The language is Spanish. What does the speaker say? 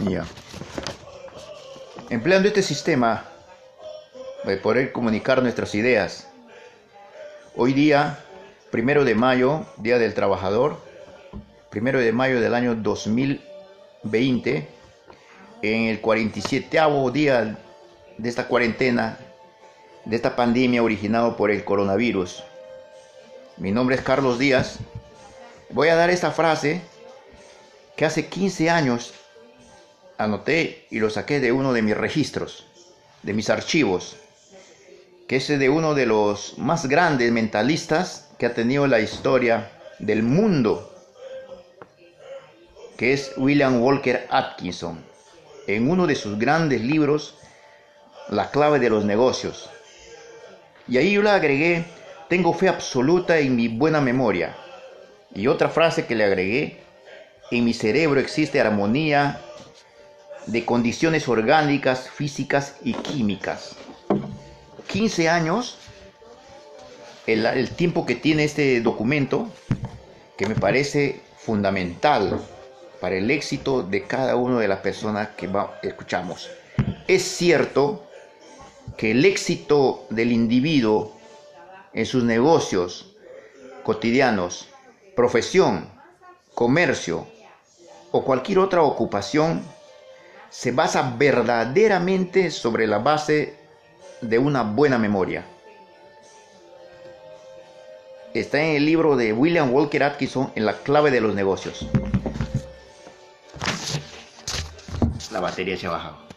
Ya. Empleando este sistema de poder comunicar nuestras ideas. Hoy día, primero de mayo, Día del Trabajador, primero de mayo del año 2020, en el 47 día de esta cuarentena, de esta pandemia originado por el coronavirus. Mi nombre es Carlos Díaz. Voy a dar esta frase que hace 15 años anoté y lo saqué de uno de mis registros, de mis archivos, que es de uno de los más grandes mentalistas que ha tenido la historia del mundo, que es William Walker Atkinson, en uno de sus grandes libros, La clave de los negocios. Y ahí yo le agregué, tengo fe absoluta en mi buena memoria. Y otra frase que le agregué, en mi cerebro existe armonía de condiciones orgánicas, físicas y químicas. 15 años, el, tiempo que tiene este documento, que me parece fundamental para el éxito de cada una de las personas que escuchamos. Es cierto que el éxito del individuo en sus negocios cotidianos, profesión, comercio o cualquier otra ocupación se basa verdaderamente sobre la base de una buena memoria. Está en el libro de William Walker Atkinson en la clave de los negocios. La batería se ha bajado.